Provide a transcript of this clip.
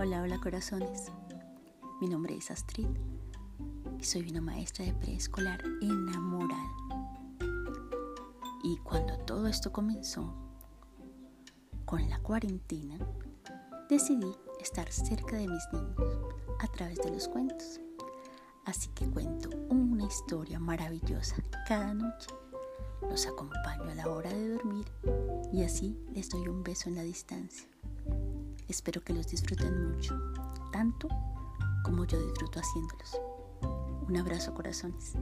Hola, hola corazones. Mi nombre es Astrid y soy una maestra de preescolar enamorada. Y cuando todo esto comenzó, con la cuarentena, decidí estar cerca de mis niños a través de los cuentos. Así que cuento una historia maravillosa cada noche. Los acompaño a la hora de dormir y así les doy un beso en la distancia. Espero que los disfruten mucho, tanto como yo disfruto haciéndolos. Un abrazo corazones.